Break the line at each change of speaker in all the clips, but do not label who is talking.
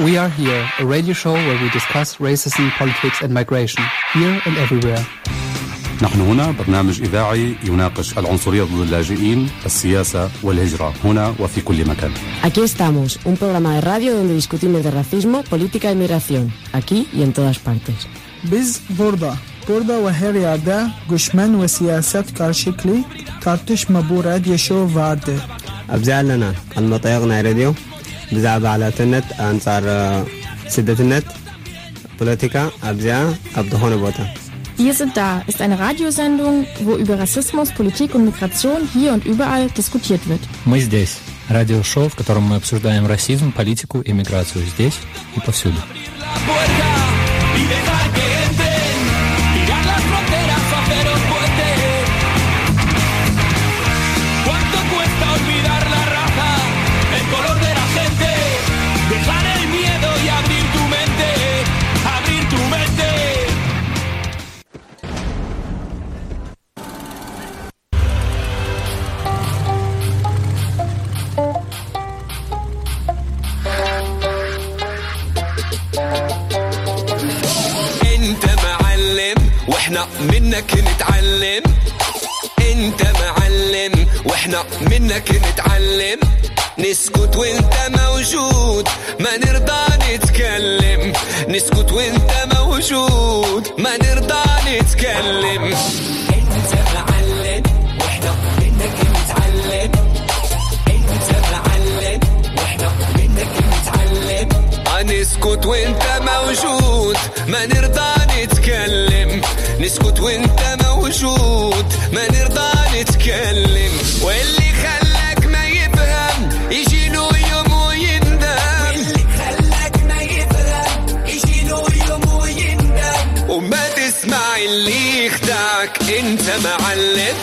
We Are Here, a radio show where we discuss racism, politics and migration, here and everywhere.
نحن هنا برنامج إذاعي يناقش العنصرية ضد اللاجئين، السياسة والهجرة هنا وفي كل مكان.
Aquí estamos, un programa de radio donde discutimos de racismo, política y migración, aquí y en todas partes.
Biz burada, burada ve her yerde düşman ve siyaset karşılıklı tartışma bu radyo show vardır.
أبزعلنا المطيقنا راديو ብዛዕባ ዓላትነት ኣንጻር ስደትነት ፖለቲካ ኣብዚኣ ኣብ ዝኾነ ቦታ
Wir sind da ist eine Radiosendung, wo über Rassismus, Politik und Migration hier und überall diskutiert wird.
Мы здесь. Радиошоу, в котором мы обсуждаем расизм, политику и миграцию здесь и повсюду.
منك نتعلم. نسكت وانت موجود ما نرضى نتكلم. نسكت وانت موجود ما نرضى نتكلم. انت معلم وإحنا منك نتعلم. انت معلم وإحنا منك نتعلم. نسكت وانت موجود ما نرضى نتكلم. نسكت وانت موجود ما نرضى نتكلم. واللي معلم.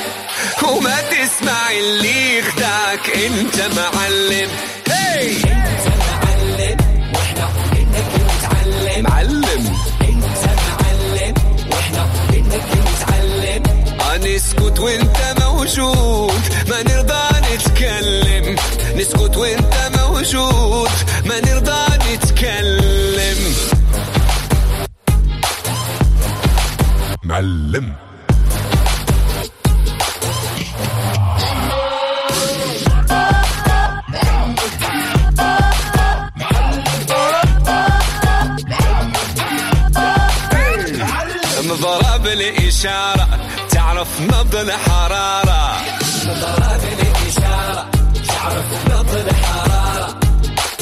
وما تسمع اللي يخدعك انت معلم. هي انت معلم. وإحنا منك نتعلم معلم. انت معلم. وإحنا منك نتعلم نسكت وانت موجود ما نرضى نتكلم. نسكت وانت موجود ما نرضى نتكلم.
معلم.
الإشارة. تعرف نبض الحرارة. مضرب الإشارة تعرف نبض الحرارة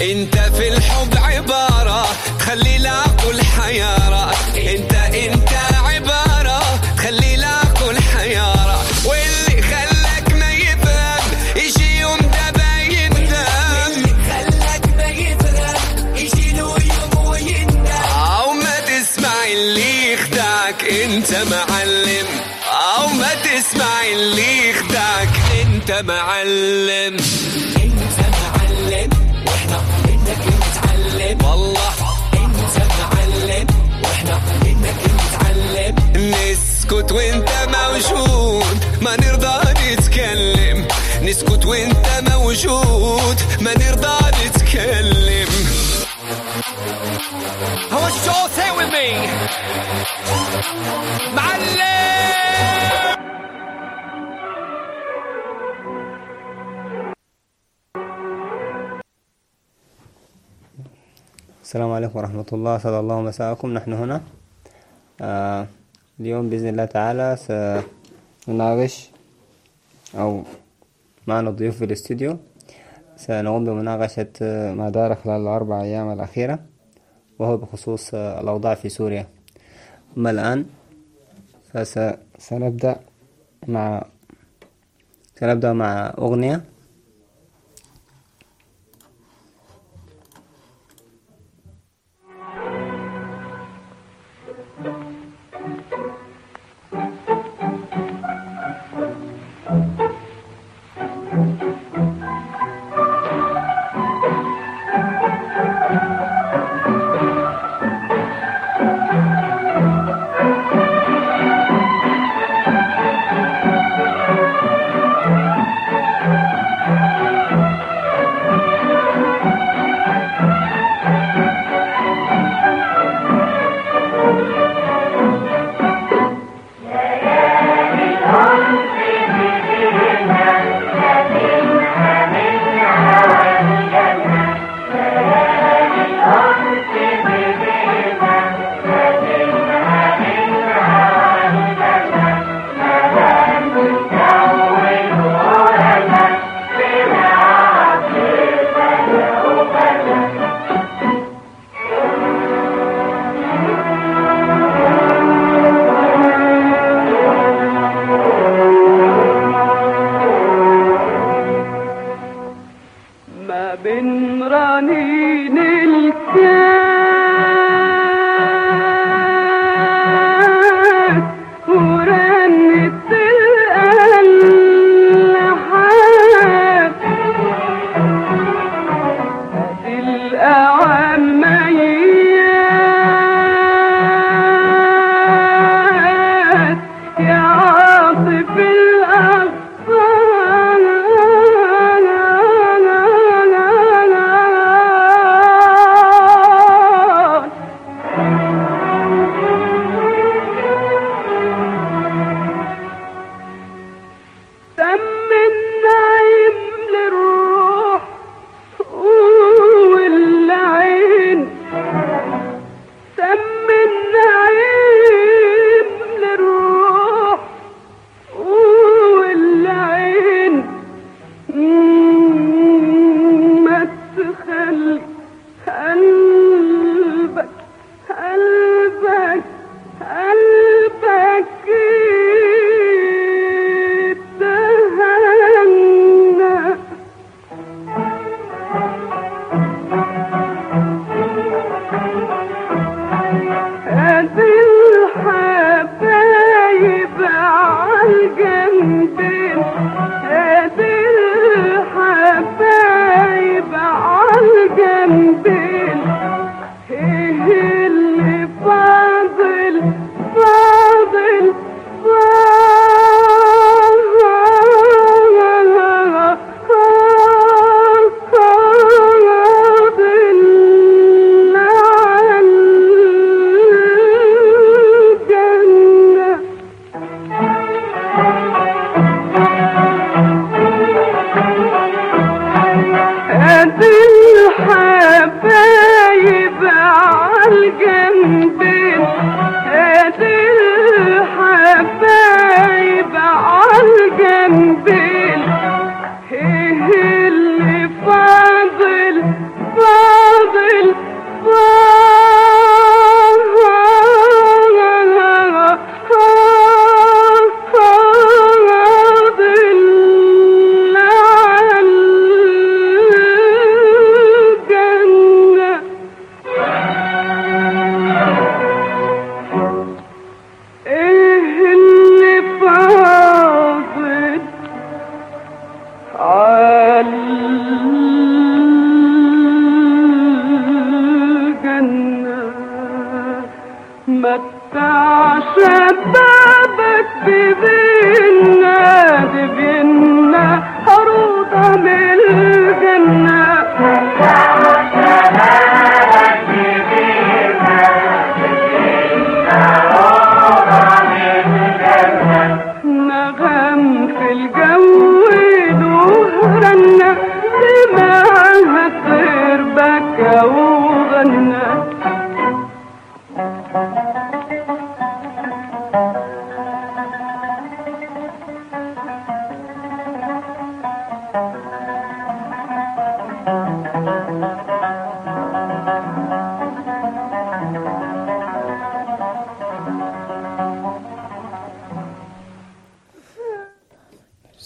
إنت في الحب عبارة. تخلي العقل حيارة نسكت وانت موجود. ما نرضى نتكلم. نسكت وانت موجود. ما نرضى نتكلم. I want you to all say it with me? معلم!
السلام عليكم ورحمة الله. أسعد الله مساءكم نحن هنا. آه اليوم بإذن الله تعالى سنناقش أو معنا ضيوف في الاستوديو سنقوم بمناقشة ما دار خلال الأربع أيام الأخيرة وهو بخصوص الأوضاع في سوريا. أما الآن فسنبدأ مع سنبدأ مع أغنية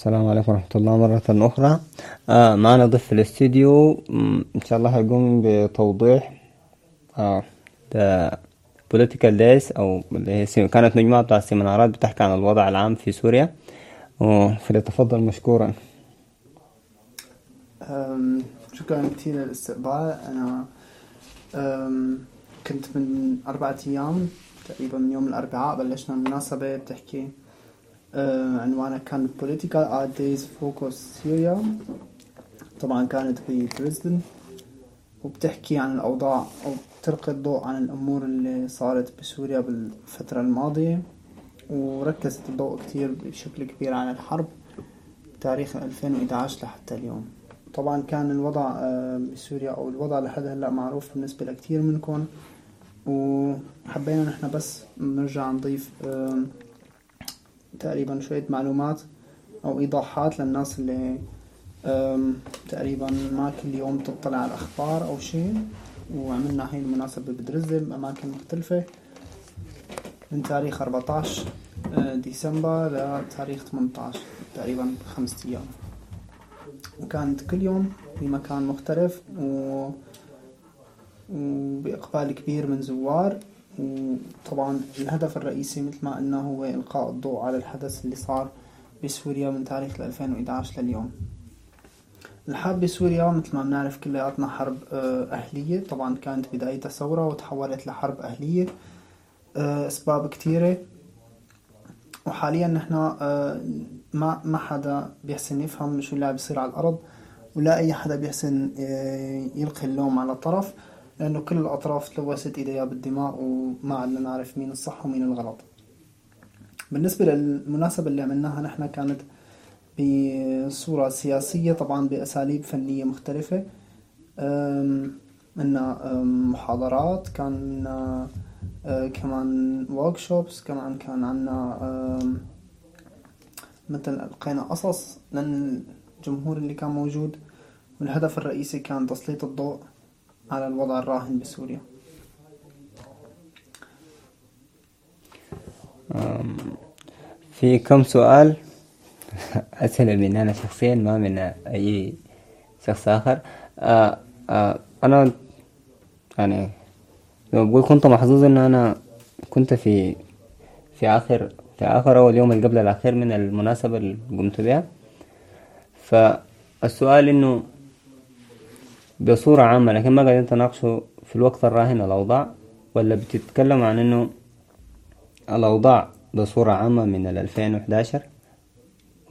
السلام عليكم ورحمة الله مرة أخرى آه معنا ضيف في الاستديو إن شاء الله هيقوم بتوضيح آه political days أو اللي هي كانت مجموعة بتاع السيمينارات بتحكي عن الوضع العام في سوريا. فليتفضل مشكورا.
شكرا كثير للاستقبال. أنا كنت من أربعة أيام تقريبا من يوم الأربعاء بلشنا مناسبة بتحكي عنوانها كان Political Art Days Focus Syria طبعا كانت بدريسدن وبتحكي عن الأوضاع أو بتلقي الضوء عن الأمور اللي صارت بسوريا بالفترة الماضية. وركزت الضوء كتير بشكل كبير عن الحرب تاريخ 2011 لحتى اليوم. طبعا كان الوضع آه، بسوريا أو الوضع لحد هلأ معروف بالنسبة لكتير منكم. وحبينا نحن بس نرجع نضيف آم، تقريبا شوية معلومات أو إيضاحات للناس اللي تقريبا ما كل يوم تطلع على الأخبار أو شيء وعملنا هاي المناسبة بدرزة بأماكن مختلفة. من تاريخ 14 آه، ديسمبر لتاريخ 18 تقريبا خمسة أيام. وكانت كل يوم في مكان مختلف و... وبإقبال كبير من زوار. وطبعا الهدف الرئيسي مثل ما قلنا هو إلقاء الضوء على الحدث اللي صار بسوريا من تاريخ 2011 لليوم. الحرب بسوريا مثل ما بنعرف كلياتنا حرب آه، أهلية. طبعا كانت بدايتها ثورة وتحولت لحرب أهلية آه، أسباب كتيرة وحاليا نحن آه، ما ما حدا بيحسن يفهم شو اللي عم بيصير على الأرض ولا أي حدا بيحسن يلقي اللوم على طرف لأنه كل الأطراف تلوثت إيديها بالدماء وما عدنا نعرف مين الصح ومين الغلط. بالنسبة للمناسبة اللي عملناها نحن كانت بصورة سياسية طبعا بأساليب فنية مختلفة. عندنا محاضرات كان أه، كمان workshops كمان كان عنا مثل ألقينا قصص للجمهور اللي كان موجود والهدف الرئيسي كان تسليط الضوء. على الوضع الراهن بسوريا.
في كم سؤال؟ أسئلة مني أنا شخصيا ما من أي شخص آخر. آه آه أنا يعني لما بقول كنت محظوظ إن أنا كنت في في آخر في آخر أول يوم قبل الأخير من المناسبة اللي قمت بها. فالسؤال إنه بصورة عامة لكن ما قاعدين تناقشوا في الوقت الراهن الأوضاع ولا بتتكلم عن إنه الأوضاع بصورة عامة من الألفين وحداشر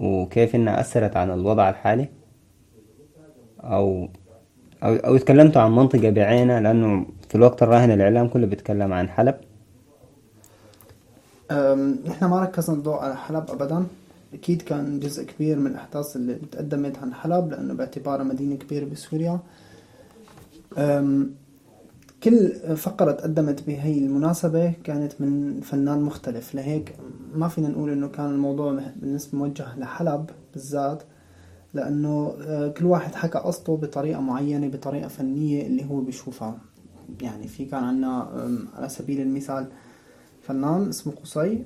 وكيف إنها أثرت عن الوضع الحالي؟ أو أو, أو تكلمتوا عن منطقة بعينها لأنه في الوقت الراهن الإعلام كله بيتكلم عن حلب.
نحن ما ركزنا الضوء على حلب أبدا. أكيد كان جزء كبير من الأحداث اللي تقدمت عن حلب لأنه باعتبارها مدينة كبيرة بسوريا. كل فقرة تقدمت بهي المناسبة كانت من فنان مختلف. لهيك ما فينا نقول إنه كان الموضوع بالنسبة موجه لحلب بالذات لأنه أه، كل واحد حكى قصته بطريقة معينة بطريقة فنية اللي هو بيشوفها. يعني في كان عنا على سبيل المثال فنان اسمه قصي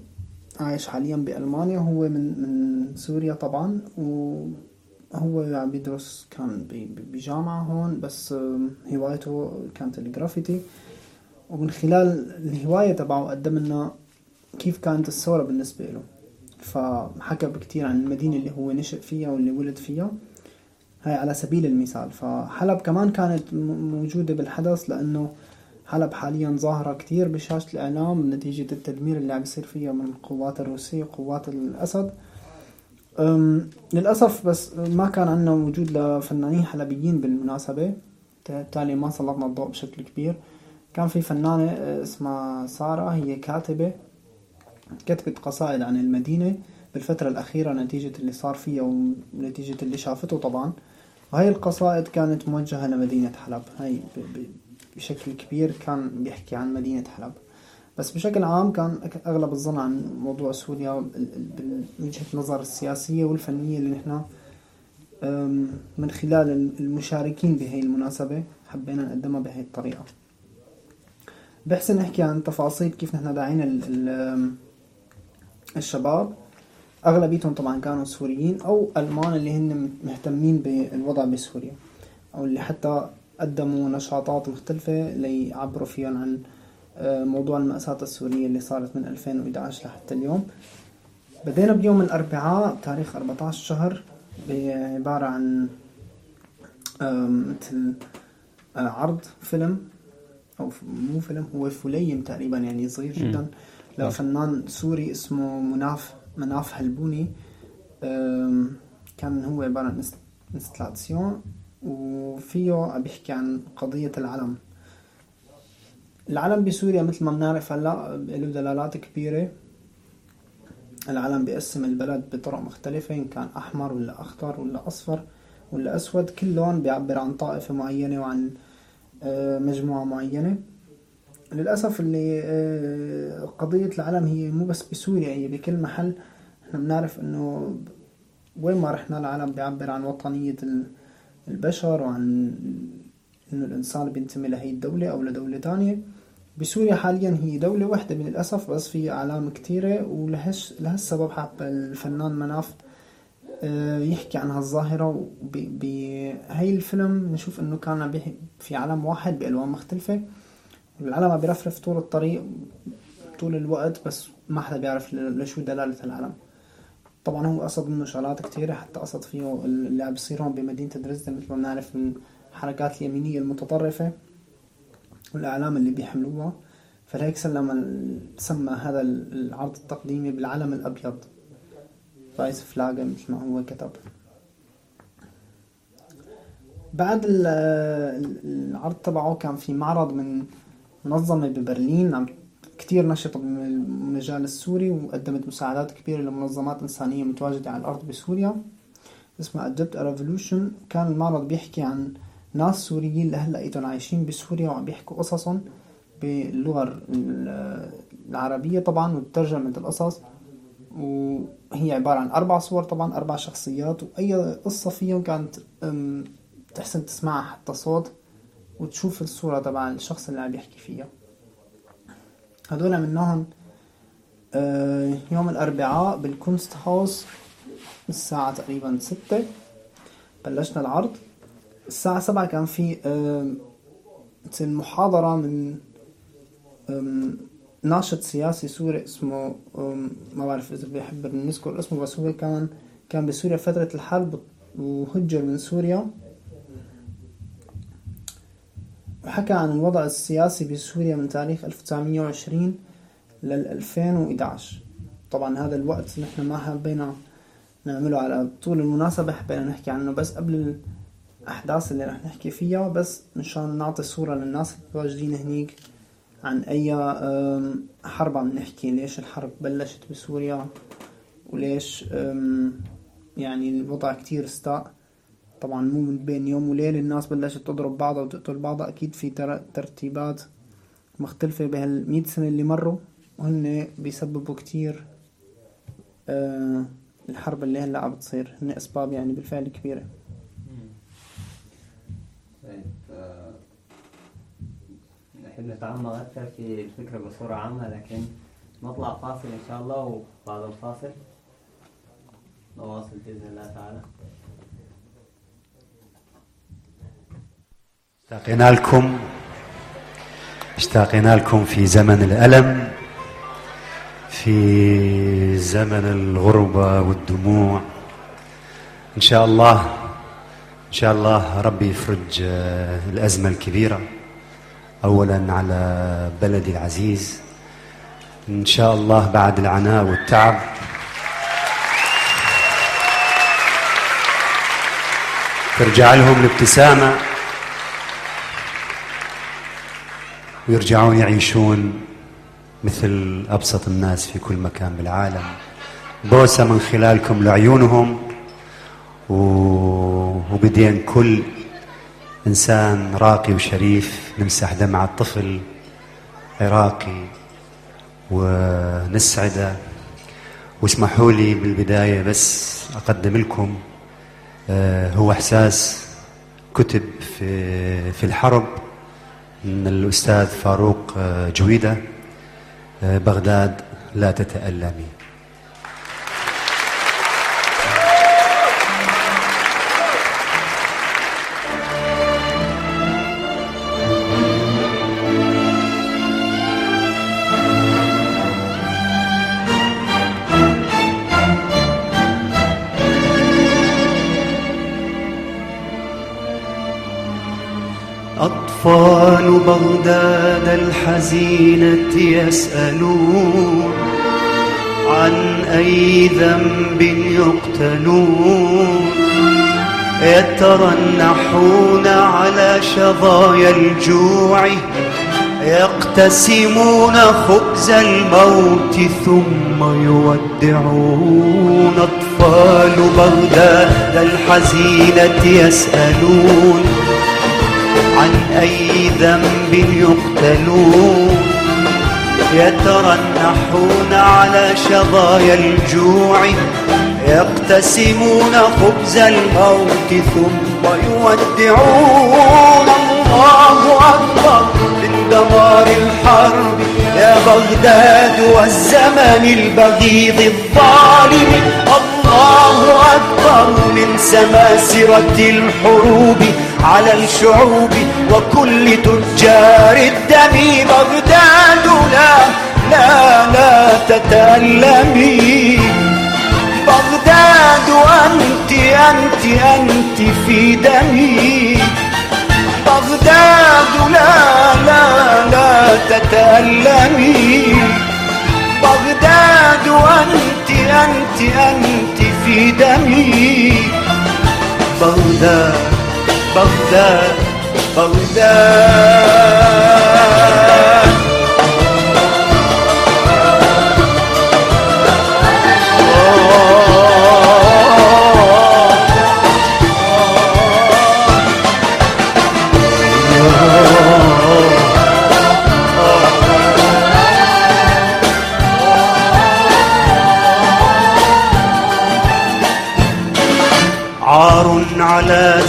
عايش حاليا بألمانيا هو من من سوريا طبعا و هو عم بيدرس كان بجامعة هون بس هوايته كانت الجرافيتي. ومن خلال الهواية تبعه قدم لنا كيف كانت الثورة بالنسبة له. فحكى بكتير عن المدينة اللي هو نشأ فيها واللي ولد فيها. هاي على سبيل المثال. فحلب كمان كانت موجودة بالحدث لأنه حلب حاليا ظاهرة كتير بشاشة الإعلام نتيجة التدمير اللي عم يصير فيها من القوات الروسية وقوات الأسد. للأسف بس ما كان عندنا وجود لفنانين حلبيين بالمناسبة. بالتالي ما سلطنا الضوء بشكل كبير. كان في فنانة أه، اسمها سارة هي كاتبة كتبت قصائد عن المدينة بالفترة الأخيرة نتيجة اللي صار فيها ونتيجة اللي شافته طبعا. وهي القصائد كانت موجهة لمدينة حلب. هاي بشكل كبير كان بيحكي عن مدينة حلب. بس بشكل عام كان أغلب الظن عن موضوع سوريا من وجهة النظر السياسية والفنية اللي نحن من خلال المشاركين بهي المناسبة حبينا نقدمها بهي الطريقة. بحسن نحكي عن تفاصيل كيف نحن داعين الشباب. أغلبيتهم طبعا كانوا سوريين أو ألمان اللي هن مهتمين بالوضع بسوريا أو اللي حتى قدموا نشاطات مختلفة ليعبروا فيهم عن موضوع المأساة السورية اللي صارت من 2011 لحتى اليوم. بدينا بيوم الأربعاء تاريخ 14 شهر بعبارة عن مثل آه، عرض فيلم أو مو فيلم هو فليم تقريبا يعني صغير جدا. لفنان سوري اسمه مناف مناف هلبوني. كان هو عبارة عن Installation وفيه بيحكي عن قضية العلم. العلم بسوريا مثل ما بنعرف هلا له دلالات كبيرة. العلم بيقسم البلد بطرق مختلفة إن كان أحمر ولا أخضر ولا أصفر ولا أسود كل لون بيعبر عن طائفة معينة وعن آه، مجموعة معينة. للأسف اللي آه، قضية العلم هي مو بس بسوريا هي بكل محل. إحنا بنعرف إنه وين ما رحنا العلم بيعبر عن وطنية البشر وعن إنه الإنسان بينتمي لهي الدولة أو لدولة تانية. بسوريا حاليا هي دولة واحدة للأسف بس في أعلام كتيرة ولهالسبب حب الفنان مناف آه، يحكي عن هالظاهرة بهي الفيلم نشوف إنه كان في علم واحد بألوان مختلفة. العلم عم بيرفرف طول الطريق طول الوقت بس ما حدا بيعرف لشو دلالة العلم. طبعا هو قصد منه شغلات كتيرة حتى قصد فيه اللي عم بيصير هون بمدينة دريسدن مثل ما بنعرف من الحركات اليمينية المتطرفة. والأعلام اللي بيحملوها فلهيك سلم سمى هذا ال- العرض التقديمي بالعلم الأبيض. رايس فلاجة مثل ما هو كتب. بعد ال- ال- العرض تبعه كان في معرض من منظمة ببرلين. عم كتير نشطة بالمجال السوري وقدمت مساعدات كبيرة لمنظمات إنسانية متواجدة على الأرض بسوريا. اسمها Egypt Revolution. كان المعرض بيحكي عن ناس سوريين لهلا عايشين بسوريا وعم بيحكوا قصصهم باللغة ال- العربية طبعا وترجمة القصص. وهي عبارة عن أربع صور طبعا أربع شخصيات وأي قصة فيهم كانت تحسن تسمعها حتى صوت وتشوف الصورة تبع الشخص اللي عم يحكي فيها. هدول عملناهم آه، يوم الأربعاء بال Kunsthaus الساعة تقريبا ستة بلشنا العرض. الساعة سبعة كان في مثل محاضرة من ناشط سياسي سوري اسمه ما بعرف إذا بيحب نذكر اسمه بس هو كان كان بسوريا فترة الحرب وهجر من سوريا. وحكى عن الوضع السياسي بسوريا من تاريخ 1920 لل 2011 طبعا هذا الوقت نحن ما حبينا نعمله على طول المناسبة حبينا نحكي عنه. بس قبل الأحداث اللي رح نحكي فيها بس مشان نعطي صورة للناس المتواجدين هنيك عن أي حرب عم نحكي. ليش الحرب بلشت بسوريا؟ وليش يعني الوضع كتير استاء. طبعا مو من بين يوم وليلة الناس بلشت تضرب بعضها وتقتل بعضها. أكيد في تر- ترتيبات مختلفة بهالمية سنة اللي مروا. وهن بيسببوا كتير آه الحرب اللي هلأ عم بتصير هن أسباب يعني بالفعل كبيرة
طيب آه، نحب نتعمق أكثر في الفكرة بصورة عامة لكن نطلع فاصل إن شاء الله وبعد الفاصل نواصل بإذن الله تعالى.
اشتاقنا لكم اشتاقنا لكم في زمن الألم في زمن الغربة والدموع. إن شاء الله إن شاء الله ربي يفرج آه، الأزمة الكبيرة. أولا على بلدي العزيز إن شاء الله بعد العناء والتعب. ترجع لهم الابتسامة ويرجعون يعيشون مثل أبسط الناس في كل مكان بالعالم. بوسة من خلالكم لعيونهم وبدين كل إنسان راقي وشريف نمسح دمعة طفل عراقي ونسعده. واسمحوا لي بالبداية بس أقدم لكم آه، هو إحساس كتب في في الحرب من الأستاذ فاروق آه، جويدة آه، بغداد لا تتألمي. أطفال بغداد الحزينة يسألون عن أي ذنب يقتلون. يترنحون على شظايا الجوع يقتسمون خبز الموت ثم يودعون أطفال بغداد الحزينة يسألون عن أي ذنب يقتلون يترنحون على شظايا الجوع يقتسمون خبز الموت ثم يودعون الله أكبر من دمار الحرب يا بغداد والزمن البغيض الظالم الله أكبر من سماسرة الحروب على الشعوب وكل تجار الدم بغداد لا لا لا تتألمي. بغداد أنت أنت أنت في دمي. بغداد لا لا لا تتألمي. بغداد أنت أنت أنت في دمي. بغداد بغداد بغداد.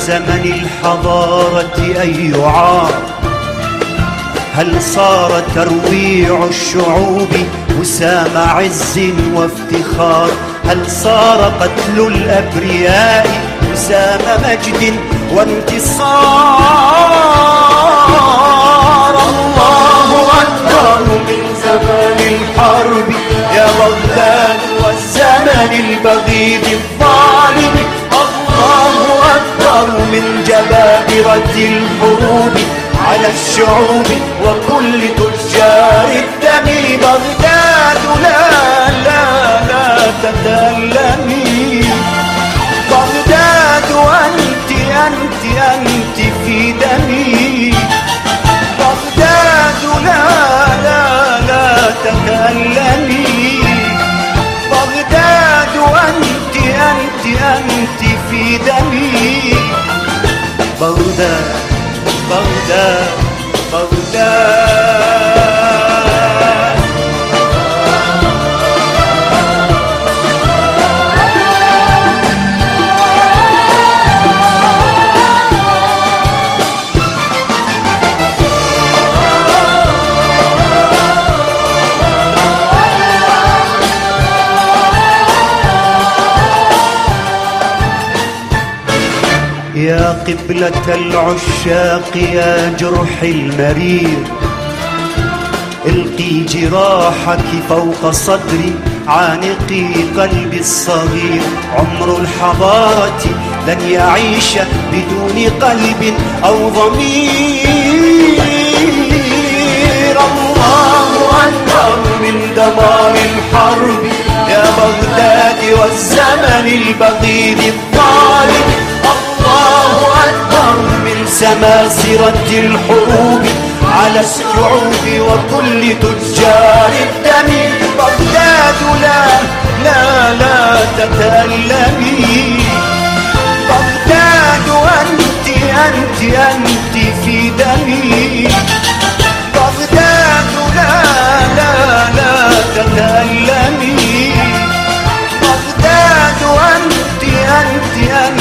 زمن الحضارة أي عار هل صار ترويع الشعوب وسام عز وافتخار؟ هل صار قتل الأبرياء وسام مجد وانتصار؟ الله أكبر من زمان الحرب. يا بغداد والزمن البغيض الله أكبر من جبابرة الحروب على الشعوب وكل تجار الدم بغداد. لا لا لا تتألمي. بغداد أنت أنت أنت في دمي. بغداد لا لا لا تتألمي. أنت في دمي. بغداد بغداد بغداد. قبلة العشاق يا جرح المرير. القي جراحك فوق صدري عانقي قلبي الصغير. عمر الحضارة لن يعيش بدون قلب أو ضمير. الله أكبر من دمار الحرب يا بغداد والزمن البغيض الظالم. من سماسرة الحروب على الشعوب وكل تجار الدم بغداد لا لا لا تتألمي. بغداد أنت أنت أنت في دمي. بغداد لا لا لا تتألمي. بغداد أنت أنت أنت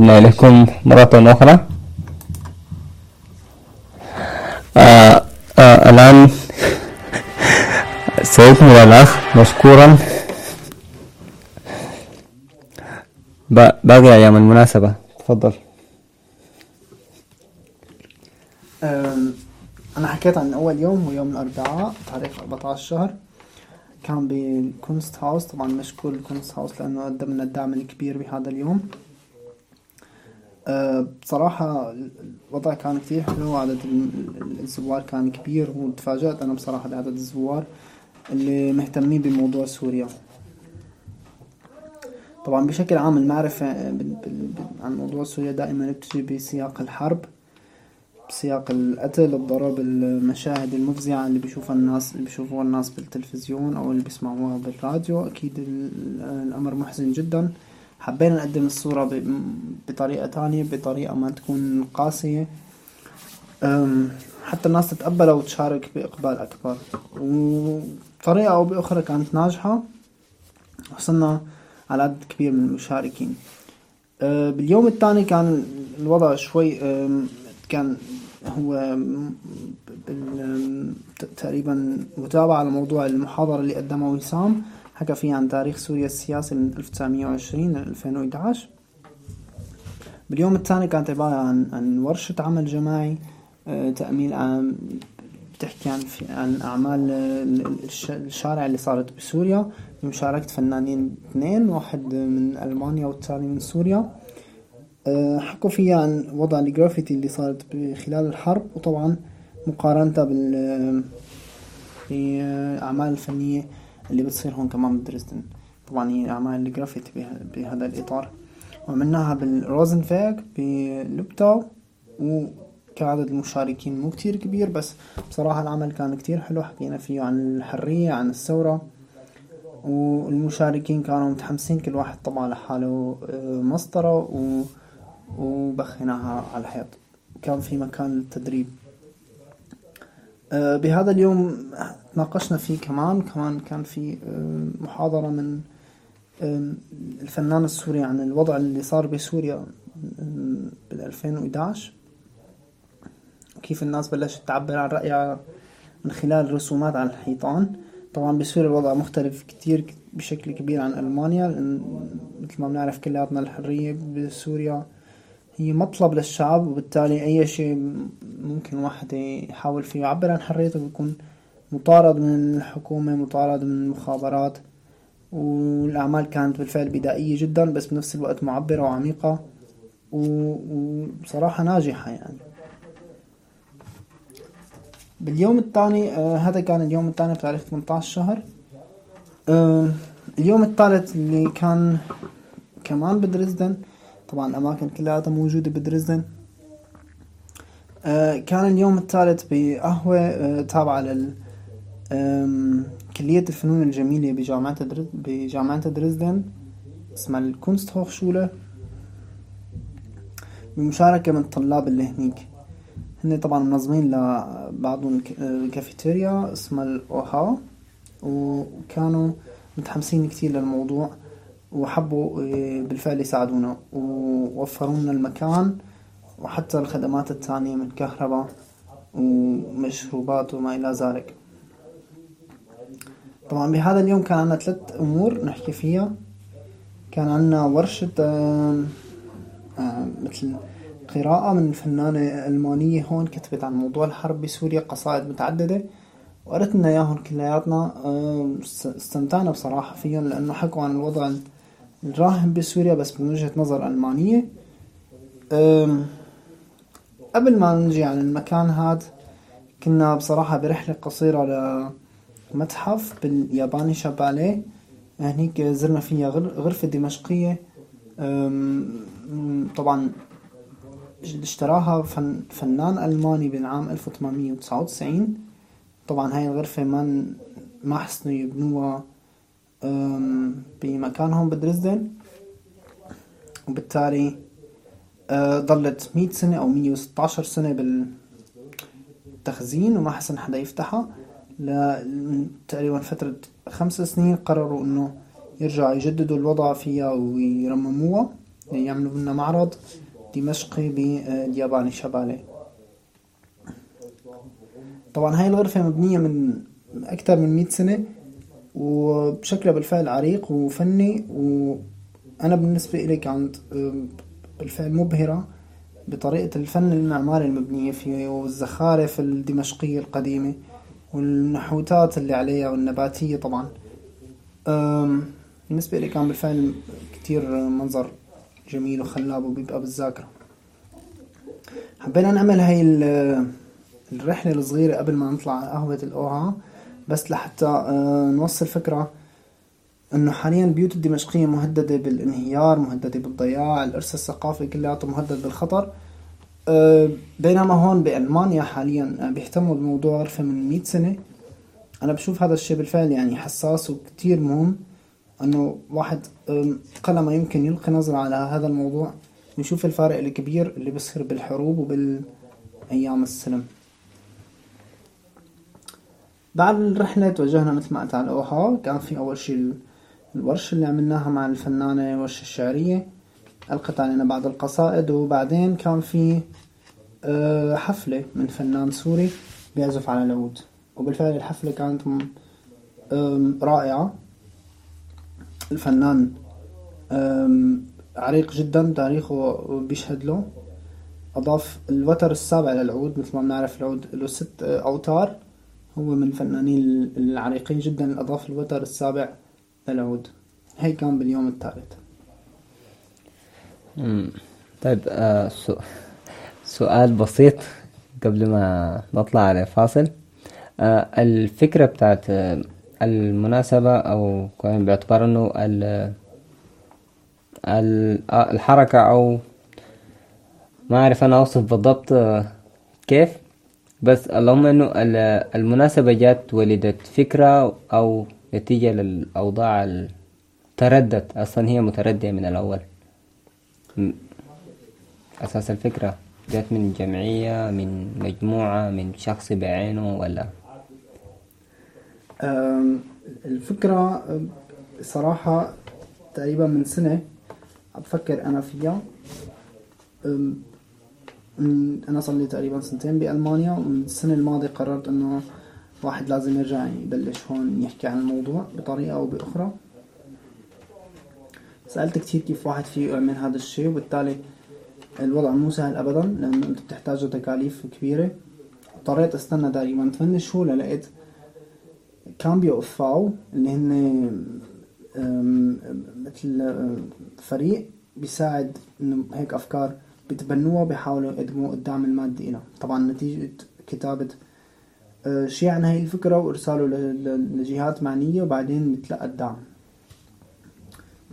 عدنا إليكم مرة أخرى. آه آه الآن سيكمل الأخ مشكورا. با- باقي أيام المناسبة. تفضل.
أنا حكيت عن أول يوم هو يوم الأربعاء تاريخ 14 شهر. كان بال Kunsthaus طبعا مشكور ال Kunsthaus لأنه قدم لنا الدعم الكبير بهذا اليوم. بصراحة الوضع كان كتير حلو وعدد ال- الزوار كان كبير وتفاجأت أنا بصراحة بعدد الزوار اللي مهتمين بموضوع سوريا. طبعا بشكل عام المعرفة عن موضوع سوريا دائما بتجي بسياق الحرب بسياق القتل الضرب المشاهد المفزعة اللي بيشوفها الناس اللي بيشوفوها الناس بالتلفزيون أو اللي بيسمعوها بالراديو. أكيد ال- الأمر محزن جدا. حبينا نقدم الصورة بطريقة تانية بطريقة ما تكون قاسية. حتى الناس تتقبلها وتشارك بإقبال أكبر. وطريقة أو بأخرى كانت ناجحة. وصلنا على عدد كبير من المشاركين. أه، باليوم الثاني كان الوضع شوي كان هو تقريبا متابعة لموضوع المحاضرة اللي قدمها وسام. حكى فيها عن تاريخ سوريا السياسي من 1920 ل 2011 باليوم الثاني كانت عبارة عن عن ورشة عمل جماعي آه، تأمين عام بتحكي عن عن أعمال آه، ال- الش- الشارع اللي صارت بسوريا. بمشاركة فنانين اثنين واحد من ألمانيا والثاني من سوريا. آه، حكوا فيها عن وضع الجرافيتي اللي صارت خلال الحرب وطبعا مقارنتها بال بالأعمال الفنية اللي بتصير هون كمان بدرزدن طبعا هي أعمال الجرافيتي بهذا الإطار. وعملناها بال Rosenwerk ب Löbtau وكعدد المشاركين مو كتير كبير بس بصراحة العمل كان كتير حلو. حكينا فيه عن الحرية عن الثورة والمشاركين كانوا متحمسين كل واحد طبعا لحاله آه، مسطرة و... وبخناها على الحيط. كان في مكان للتدريب. آه، بهذا اليوم ناقشنا فيه كمان كمان كان في آه، محاضرة من الفنان السوري عن الوضع اللي صار بسوريا بال 2011 كيف الناس بلشت تعبر عن رأيها من خلال رسومات على الحيطان. طبعا بسوريا الوضع مختلف كتير بشكل كبير عن ألمانيا لأن مثل ما بنعرف كلياتنا الحرية بسوريا هي مطلب للشعب وبالتالي أي شيء ممكن واحد يحاول فيه يعبر عن حريته بيكون مطارد من الحكومة مطارد من المخابرات والأعمال كانت بالفعل بدائية جدا بس بنفس الوقت معبرة وعميقة وبصراحة ناجحة يعني. باليوم الثاني آه هذا كان اليوم الثاني بتاريخ 18 شهر. آه اليوم الثالث اللي كان كمان بدرزدن طبعا الأماكن كلها موجودة بدرزدن. آه كان اليوم الثالث بقهوة آه تابعة لل كلية الفنون الجميلة بجامعة. بجامعة درزدن اسمها ال Kunsthochschule بمشاركة من الطلاب اللي هنيك هن طبعا منظمين لبعضهم كافيتيريا اسمها الأوها وكانوا متحمسين كتير للموضوع وحبوا آه، بالفعل يساعدونا ووفروا لنا المكان وحتى الخدمات التانية من كهرباء ومشروبات وما إلى ذلك طبعا بهذا اليوم كان عنا ثلاث أمور نحكي فيها. كان عنا ورشة آم، آم، مثل قراءة من فنانة ألمانية هون كتبت عن موضوع الحرب بسوريا قصائد متعددة. وقرأت لنا إياهم كلياتنا. استمتعنا بصراحة فيهم لأنه حكوا عن الوضع الراهن بسوريا بس من وجهة نظر ألمانية. قبل ما نجي عن المكان هاد كنا بصراحة برحلة قصيرة لمتحف بالياباني شاباليه هنيك زرنا فيها غر- غرفة دمشقية طبعا اشتراها فن فنان ألماني بالعام 1899 طبعا هاي الغرفة ما ما حسنوا يبنوها بمكانهم بدرزدن. وبالتالي ضلت 100 سنة أو 116 سنة بالتخزين وما حسن حدا يفتحها. ل- تقريبا فترة خمس سنين قرروا إنه يرجعوا يجددوا الوضع فيها ويرمموها يعملوا منها معرض دمشقي بالياباني شبالي طبعا هاي الغرفة مبنية من أكثر من 100 سنة وبشكلها بالفعل عريق وفني وأنا بالنسبة إلي كانت بالفعل مبهرة بطريقة الفن المعماري المبنية فيه والزخارف الدمشقية القديمة. والنحوتات اللي عليها والنباتية طبعا. بالنسبة لي كان بالفعل كتير منظر جميل وخلاب وبيبقى بالذاكرة. حبينا نعمل هاي ال- الرحلة الصغيرة قبل ما نطلع على قهوة الأوها بس لحتى آه، نوصل فكرة إنه حاليا البيوت الدمشقية مهددة بالانهيار مهددة بالضياع الارث الثقافي كلياته مهدد بالخطر. أه، بينما هون بألمانيا حاليا بيهتموا بالموضوع عرفة من 100 سنة. أنا بشوف هذا الشيء بالفعل يعني حساس وكتير مهم أنه واحد قل ما يمكن يلقي نظرة على هذا الموضوع ويشوف الفارق الكبير اللي بيصير بالحروب وبالأيام السلم. بعد الرحلة توجهنا مثل ما قلت على الأوها كان في أول شي ال- الورشة اللي عملناها مع الفنانة ورشة الشعرية. ألقت علينا بعض القصائد وبعدين كان في آه، حفلة من فنان سوري بيعزف على العود. وبالفعل الحفلة كانت رائعة. الفنان عريق جدا تاريخه بيشهد له. أضاف الوتر السابع للعود مثل ما بنعرف العود له ست آه، أوتار. هو من الفنانين العريقين جدا أضاف الوتر السابع للعود. هي كان باليوم الثالث.
طيب آه. سؤال بسيط قبل ما نطلع على فاصل. آه الفكرة بتاعت آه المناسبة أو كمان باعتبار إنه ال... ال... الحركة أو ما أعرف أنا أوصف بالضبط كيف. بس اللهم ال- المناسبة جات ولدت فكرة أو نتيجة للأوضاع ال- تردت أصلا هي متردية من الأول. أساس الفكرة جات من جمعية من مجموعة من شخص بعينه ولا؟
الفكرة صراحة تقريبا من سنة بفكر أنا فيها. أنا صار لي تقريبا سنتين بألمانيا ومن السنة الماضية قررت إنه واحد لازم يرجع يبلش هون يحكي عن الموضوع بطريقة أو بأخرى. سألت كتير كيف واحد فيه يعمل هذا الشيء وبالتالي الوضع مو سهل أبدا لأنه أنت بتحتاج تكاليف كبيرة. اضطريت أستنى تقريبا 8 شهور لقيت كامبيو اوف فاو اللي هن مثل فريق بيساعد إنه هيك أفكار بيتبنوها بيحاولوا يقدموا الدعم المادي لها طبعا نتيجة كتابة أه، شيء عن هاي الفكرة وإرساله لجهات معنية وبعدين بتلقى الدعم.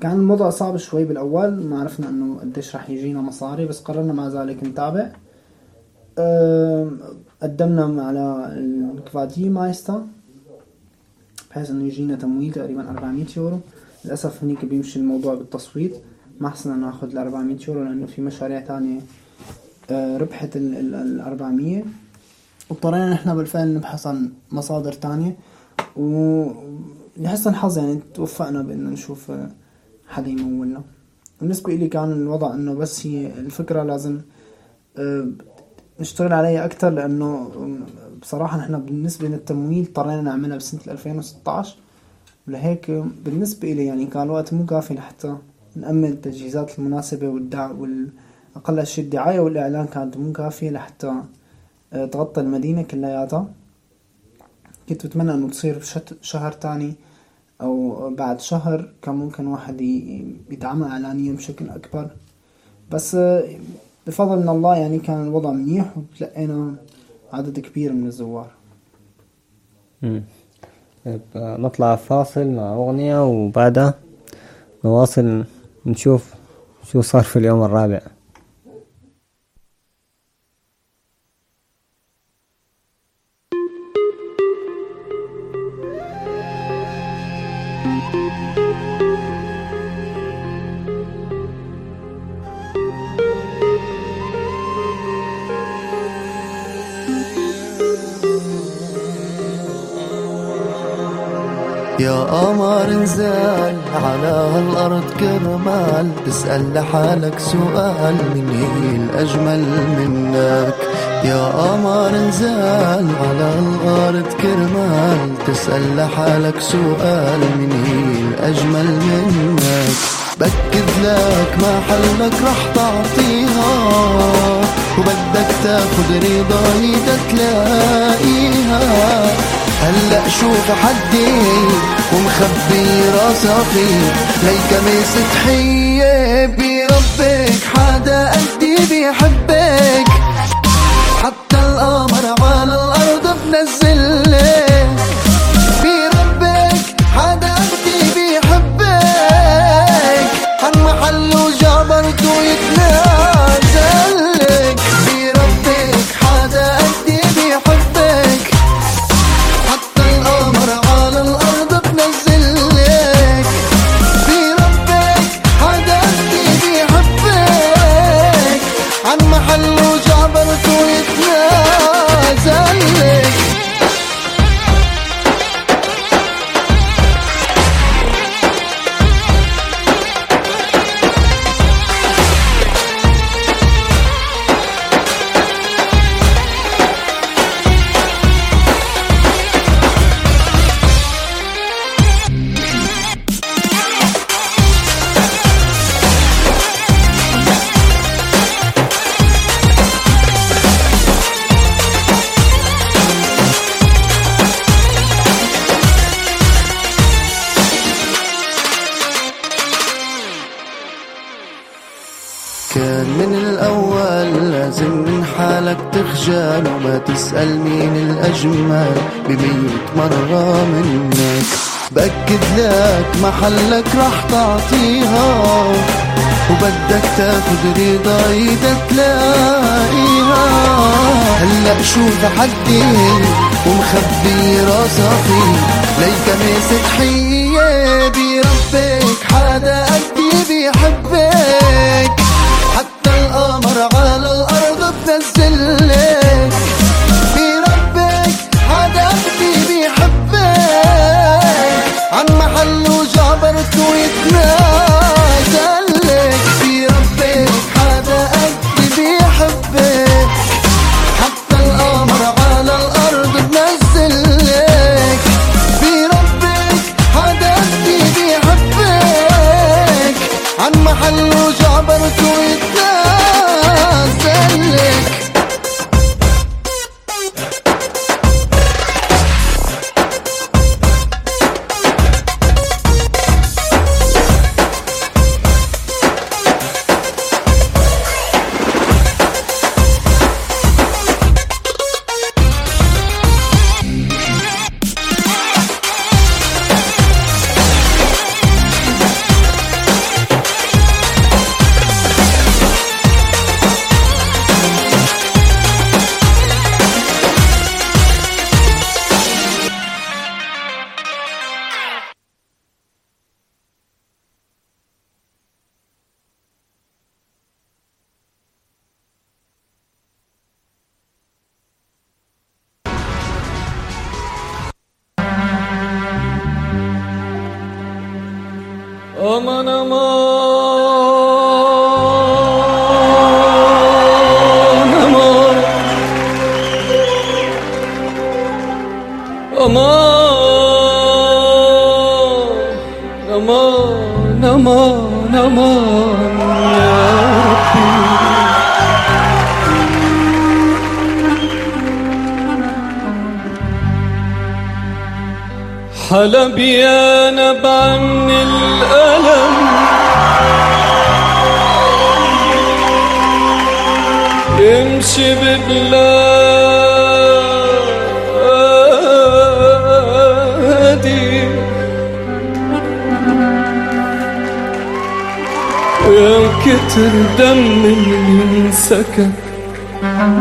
كان الوضع صعب شوي بالأول ما عرفنا إنه قديش رح يجينا مصاري بس قررنا مع ذلك نتابع. قدمنا على الكفاتي مايستا بحيث إنه يجينا تمويل تقريبا 400 يورو. للأسف هنيك بيمشي الموضوع بالتصويت. ما حسنا ناخذ ال 400 يورو لأنه في مشاريع تانية آه، ربحت ال ال- ال 400 واضطرينا نحن بالفعل نبحث عن مصادر تانية. ولحسن الحظ يعني توفقنا بإنه نشوف آه، حدا يمولنا. بالنسبة إلي كان الوضع إنه بس هي الفكرة لازم آه، نشتغل عليها أكتر لأنه بصراحة نحن بالنسبة للتمويل اضطرينا نعملها بسنة 2016 ولهيك بالنسبة إلي يعني كان الوقت مو كافي لحتى نأمن التجهيزات المناسبة والدع والأقل شيء الدعاية والإعلان كانت مو كافية لحتى آه، تغطي المدينة كلياتها. كنت بتمنى إنه تصير شهر تاني أو بعد شهر كان ممكن واحد يدعمها إعلانيا بشكل أكبر. بس بفضل من الله يعني كان الوضع منيح وتلقينا عدد كبير من الزوار.
طيب نطلع فاصل مع أغنية وبعدها نواصل نشوف شو صار في اليوم الرابع.
تسأل لحالك سؤال من هي الأجمل منك. يا قمر انزل على الأرض كرمال. تسأل لحالك سؤال من هي الأجمل منك. بكد لك ما حلك رح تعطيها. وبدك تاخد رضاي تلاقيها. هلأ شوف حدي ومخبي راسها فيه ليك ميس بربك حدا قدي بيحبك مستحدين ومخبي راسي. ليك ماسك
ببلادي يا كتر دم اللي انسكب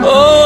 آه.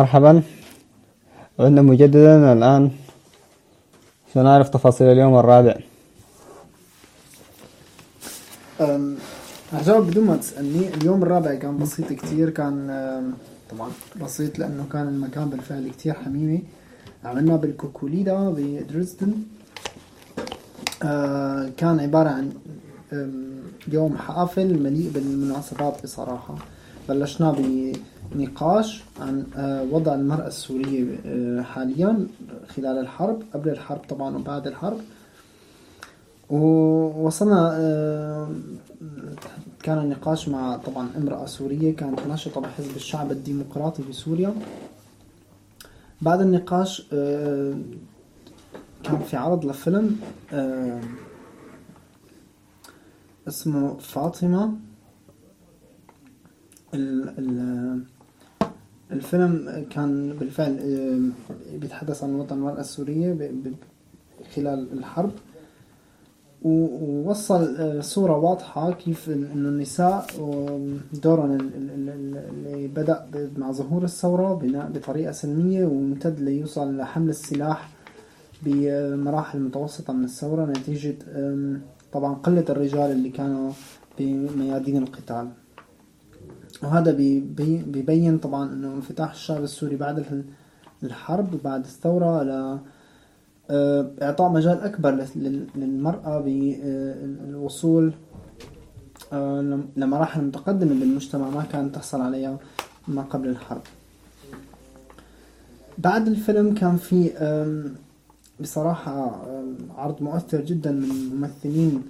مرحبا. عدنا مجددا الآن. سنعرف تفاصيل اليوم الرابع.
هجاوب بدون ما تسألني اليوم الرابع كان بسيط كتير كان طبعا. بسيط لأنه كان المكان بالفعل كتير حميمي. عملناه بالكوكوليدا بدرزدن. أه، كان عبارة عن يوم حافل مليء بالمناسبات بصراحة. بلشنا بنقاش عن آه، وضع المرأة السورية آه، حاليا خلال الحرب قبل الحرب طبعا وبعد الحرب. ووصلنا آه، كان النقاش مع طبعا امرأة سورية كانت ناشطة بحزب الشعب الديمقراطي في سوريا. بعد النقاش كان في عرض لفيلم اسمه فاطمة ال ال الفيلم كان بالفعل بيتحدث عن وطن المرأة السورية خلال الحرب. ووصل آه، صورة واضحة كيف إنه النساء دورهم ال- ال- ال- اللي بدأ مع ظهور الثورة بناء بطريقة سلمية وامتد ليوصل لحمل السلاح بمراحل متوسطة من الثورة. نتيجة طبعا قلة الرجال اللي كانوا بميادين القتال. وهذا بي- بي- بيبين طبعا إنه انفتاح الشعب السوري بعد ال- الحرب وبعد الثورة ل آه، إعطاء مجال أكبر لل- لل- للمرأة بالوصول آه، لم- لمراحل متقدمة بالمجتمع ما كانت تحصل عليها ما قبل الحرب. بعد الفيلم كان في بصراحة عرض مؤثر جدا من ممثلين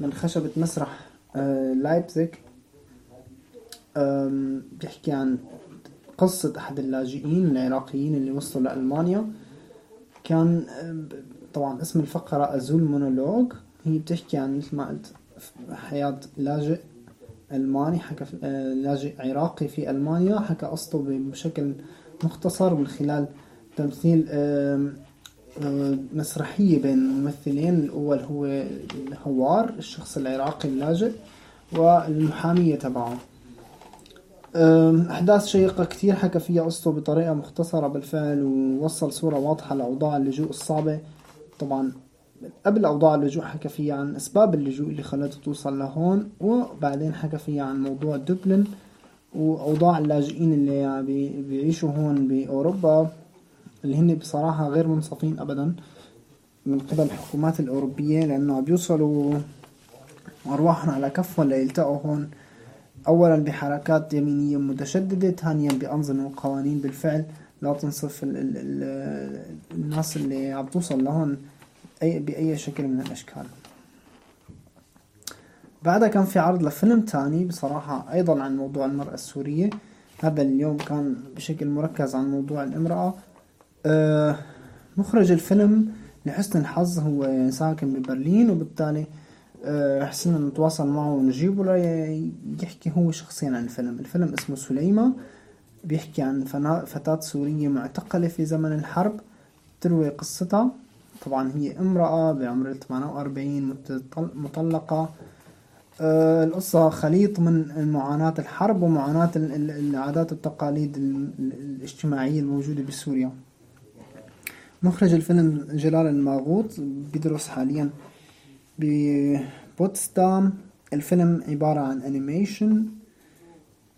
من خشبة مسرح آه، لايبزيج آم، بيحكي عن قصة أحد اللاجئين العراقيين اللي وصلوا لألمانيا. كان طبعا اسم الفقرة أزول مونولوج هي بتحكي عن مثل ما قلت حياة لاجئ ألماني حكى آه، لاجئ عراقي في ألمانيا حكى قصته بشكل مختصر من خلال تمثيل آه، مسرحية بين ممثلين. الأول هو الهوار الشخص العراقي اللاجئ والمحامية تبعه. أحداث شيقة كتير. حكى فيها قصته بطريقة مختصرة بالفعل ووصل صورة واضحة لأوضاع اللجوء الصعبة. طبعا قبل أوضاع اللجوء حكى فيها عن أسباب اللجوء اللي خلته توصل لهون وبعدين حكى فيها عن موضوع دبلن وأوضاع اللاجئين اللي بي- بيعيشوا هون بأوروبا اللي هن بصراحة غير منصفين أبدا من قبل الحكومات الأوروبية لأنه بيوصلوا أرواحهم على كفهم ليلتقوا هون. أولا بحركات يمينية متشددة ثانيا بأنظمة وقوانين بالفعل لا تنصف ال ال ال الناس اللي عم توصل لهون أي بأي شكل من الأشكال. بعدها كان في عرض لفيلم تاني بصراحة أيضا عن موضوع المرأة السورية. هذا اليوم كان بشكل مركز عن موضوع الامرأة. آه، مخرج الفيلم لحسن الحظ هو ساكن ببرلين وبالتالي حسنا نتواصل معه ونجيبه ليحكي هو شخصيا عن الفيلم الفيلم اسمه سليمة بيحكي عن فتاة سورية معتقلة في زمن الحرب تروي قصتها. طبعا هي امرأة بعمر 48 متطل- مطلقة. آه، القصة خليط من معاناة الحرب ومعاناة ال- ال- العادات والتقاليد ال- ال- الاجتماعية الموجودة بسوريا. مخرج الفيلم جلال الماغوط بيدرس حاليا ببوتسدام. الفيلم عبارة عن انيميشن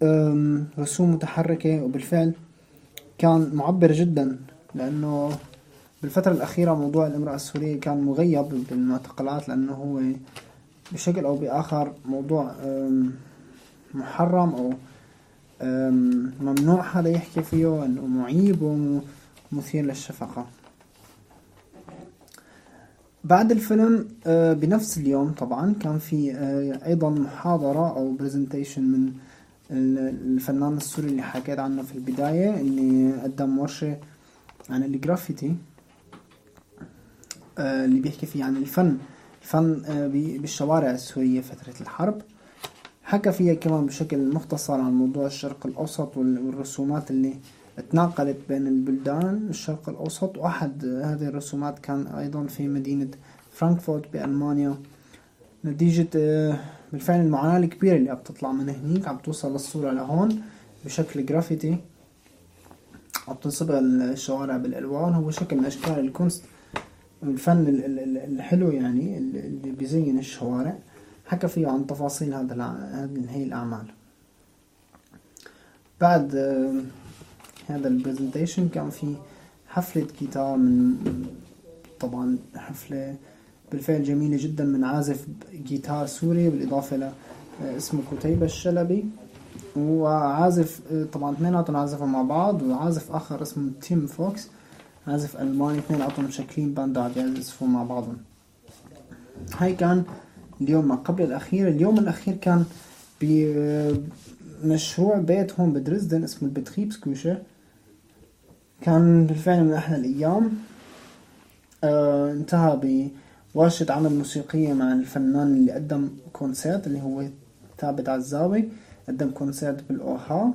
أم، رسوم متحركة وبالفعل كان معبر جدا لأنه بالفترة الأخيرة موضوع الامرأة السورية كان مغيب بالمعتقلات لأنه هو بشكل أو بآخر موضوع محرم أو ممنوع حدا يحكي فيه أنه معيب ومثير للشفقة. بعد الفيلم آه، بنفس اليوم طبعا كان في آه، أيضا محاضرة أو برزنتيشن من ال- الفنان السوري اللي حكيت عنه في البداية اللي قدم ورشة عن الجرافيتي آه، اللي بيحكي فيه عن الفن. الفن بالشوارع السورية فترة الحرب. حكى فيها كمان بشكل مختصر عن موضوع الشرق الأوسط وال- والرسومات اللي تناقلت بين البلدان الشرق الأوسط وأحد هذه الرسومات كان أيضا في مدينة فرانكفورت بألمانيا. نتيجة آه، بالفعل المعاناة الكبيرة اللي عم تطلع من هنيك عم توصل للصورة لهون بشكل جرافيتي. عم تنصبغ الشوارع بالألوان هو شكل من أشكال ال Kunst الفن ال- ال- ال- الحلو يعني ال- اللي بيزين الشوارع. حكى فيه عن تفاصيل هذا هي الأعمال. بعد آه، هذا ال presentation كان في حفلة جيتار من طبعا حفلة بالفعل جميلة جدا من عازف جيتار سوري بالإضافة ل آه، اسمه قتيبة الشلبي. وعازف آه، طبعا اثنيناتهم عازفوا مع بعض وعازف آخر اسمه تيم فوكس. عازف ألماني اثنيناتهم مشكلين band عم يعزفوا مع بعضهم. هاي كان اليوم ما قبل الأخير. اليوم الأخير كان بمشروع بيت هون بدرزدن اسمه ال Betriebsküche كان بالفعل من أحلى الأيام. آه انتهى بورشة عمل موسيقية مع الفنان اللي قدم concert اللي هو ثابت عزاوي. قدم concert بالأوها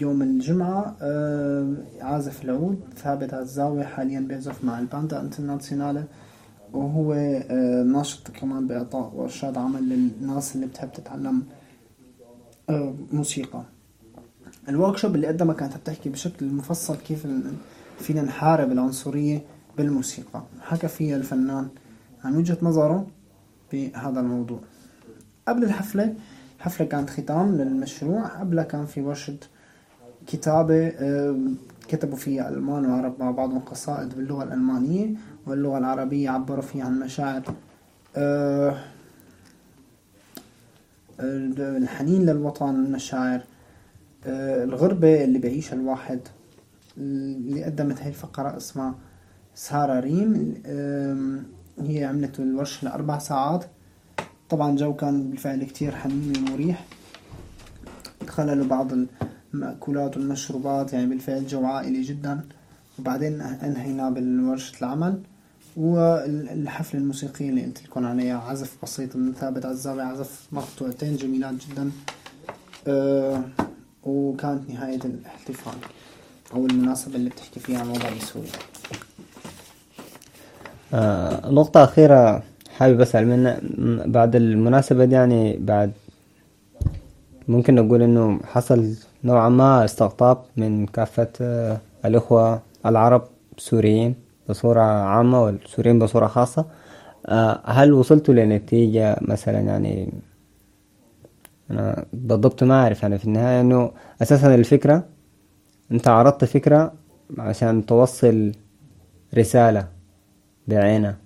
يوم الجمعة آه عازف العود. ثابت عزاوي حاليا بيعزف مع ال Banda Internationale وهو آه ناشط كمان بإعطاء ورشات عمل للناس اللي بتحب تتعلم آه موسيقى. الوركشوب اللي قدمها كانت بتحكي بشكل مفصل كيف فينا نحارب العنصرية بالموسيقى. حكى فيها الفنان عن وجهة نظره بهذا الموضوع. قبل الحفلة الحفلة كانت ختام للمشروع. قبلها كان في ورشة كتابة آه، كتبوا فيها ألمان وعرب مع بعضهم قصائد باللغة الألمانية واللغة العربية عبروا فيها عن مشاعر آه، الحنين للوطن المشاعر آه، الغربة اللي بيعيشها الواحد اللي قدمت هاي الفقرة اسمها سارة ريم هي عملت الورشة لأربع ساعات. طبعا الجو كان بالفعل كتير حميمي ومريح. تخللوا بعض المأكولات والمشروبات يعني بالفعل جو عائلي جدا. وبعدين أنهينا بالورشة العمل. والحفلة الموسيقية اللي قلت لكم عليها عزف بسيط من ثابت عزاوي عزف مقطوعتين جميلات جدا. آه وكانت نهاية الاحتفال أو المناسبة اللي بتحكي فيها عن وضع بسوريا
آه نقطة أخيرة حابب أسأل منها بعد المناسبة دي يعني بعد ممكن نقول إنه حصل نوعا ما استقطاب من كافة آه الإخوة العرب السوريين بصورة عامة والسوريين بصورة خاصة. آه هل وصلتوا لنتيجة مثلا يعني أنا بالضبط ما أعرف أنا في النهاية إنه أساسا الفكرة أنت عرضت فكرة عشان توصل رسالة بعينها.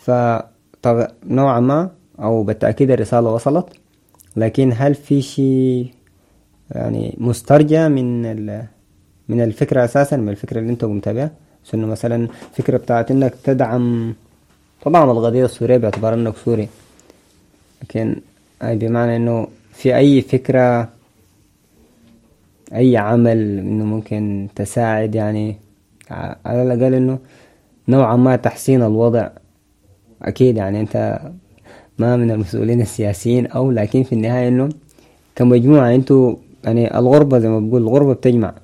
فطب نوعا ما أو بالتأكيد الرسالة وصلت لكن هل في شيء يعني مسترجع من من الفكرة أساسا من الفكرة اللي أنت قمت بها إنه مثلا فكرة بتاعت إنك تدعم تدعم القضية السورية باعتبار إنك سوري لكن أي بمعنى إنه في أي فكرة أي عمل إنه ممكن تساعد يعني ع- على الأقل إنه نوعا ما تحسين الوضع. أكيد يعني أنت ما من المسؤولين السياسيين أو لكن في النهاية إنه كمجموعة أنتوا يعني الغربة زي ما بقول الغربة بتجمع.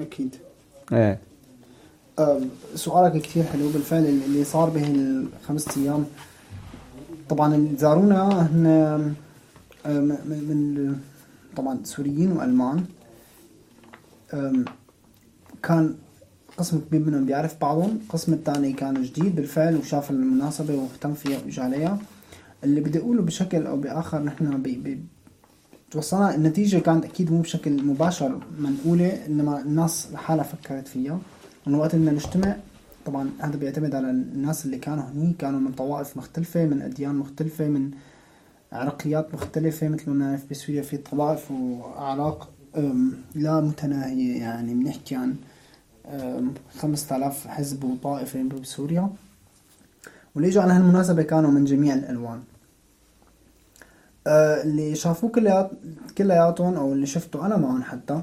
أكيد.
إيه
آه، سؤالك كثير حلو. بالفعل اللي صار به الخمس أيام طبعا اللي زارونا هن آه، من طبعا سوريين وألمان. آم، كان قسم كبير منهم بيعرف بعضهم. القسم الثاني كان جديد بالفعل وشاف المناسبة واهتم فيها وإجا عليها. اللي بدي أقوله بشكل أو بآخر نحن توصلنا النتيجة كانت أكيد مو بشكل مباشر منقولة إنما الناس لحالها فكرت فيها. إنه وقت بدنا نجتمع طبعا هذا بيعتمد على الناس اللي كانوا هني كانوا من طوائف مختلفة من أديان مختلفة من عرقيات مختلفة مثل ما نعرف بسوريا في طوائف وأعراق لا متناهية يعني. بنحكي عن خمسة آلاف حزب وطائفة بسوريا. واللي اجوا على هالمناسبة كانوا من جميع الألوان. آه، اللي شافوه كليات كلياتهم أو اللي شفته أنا معهم حتى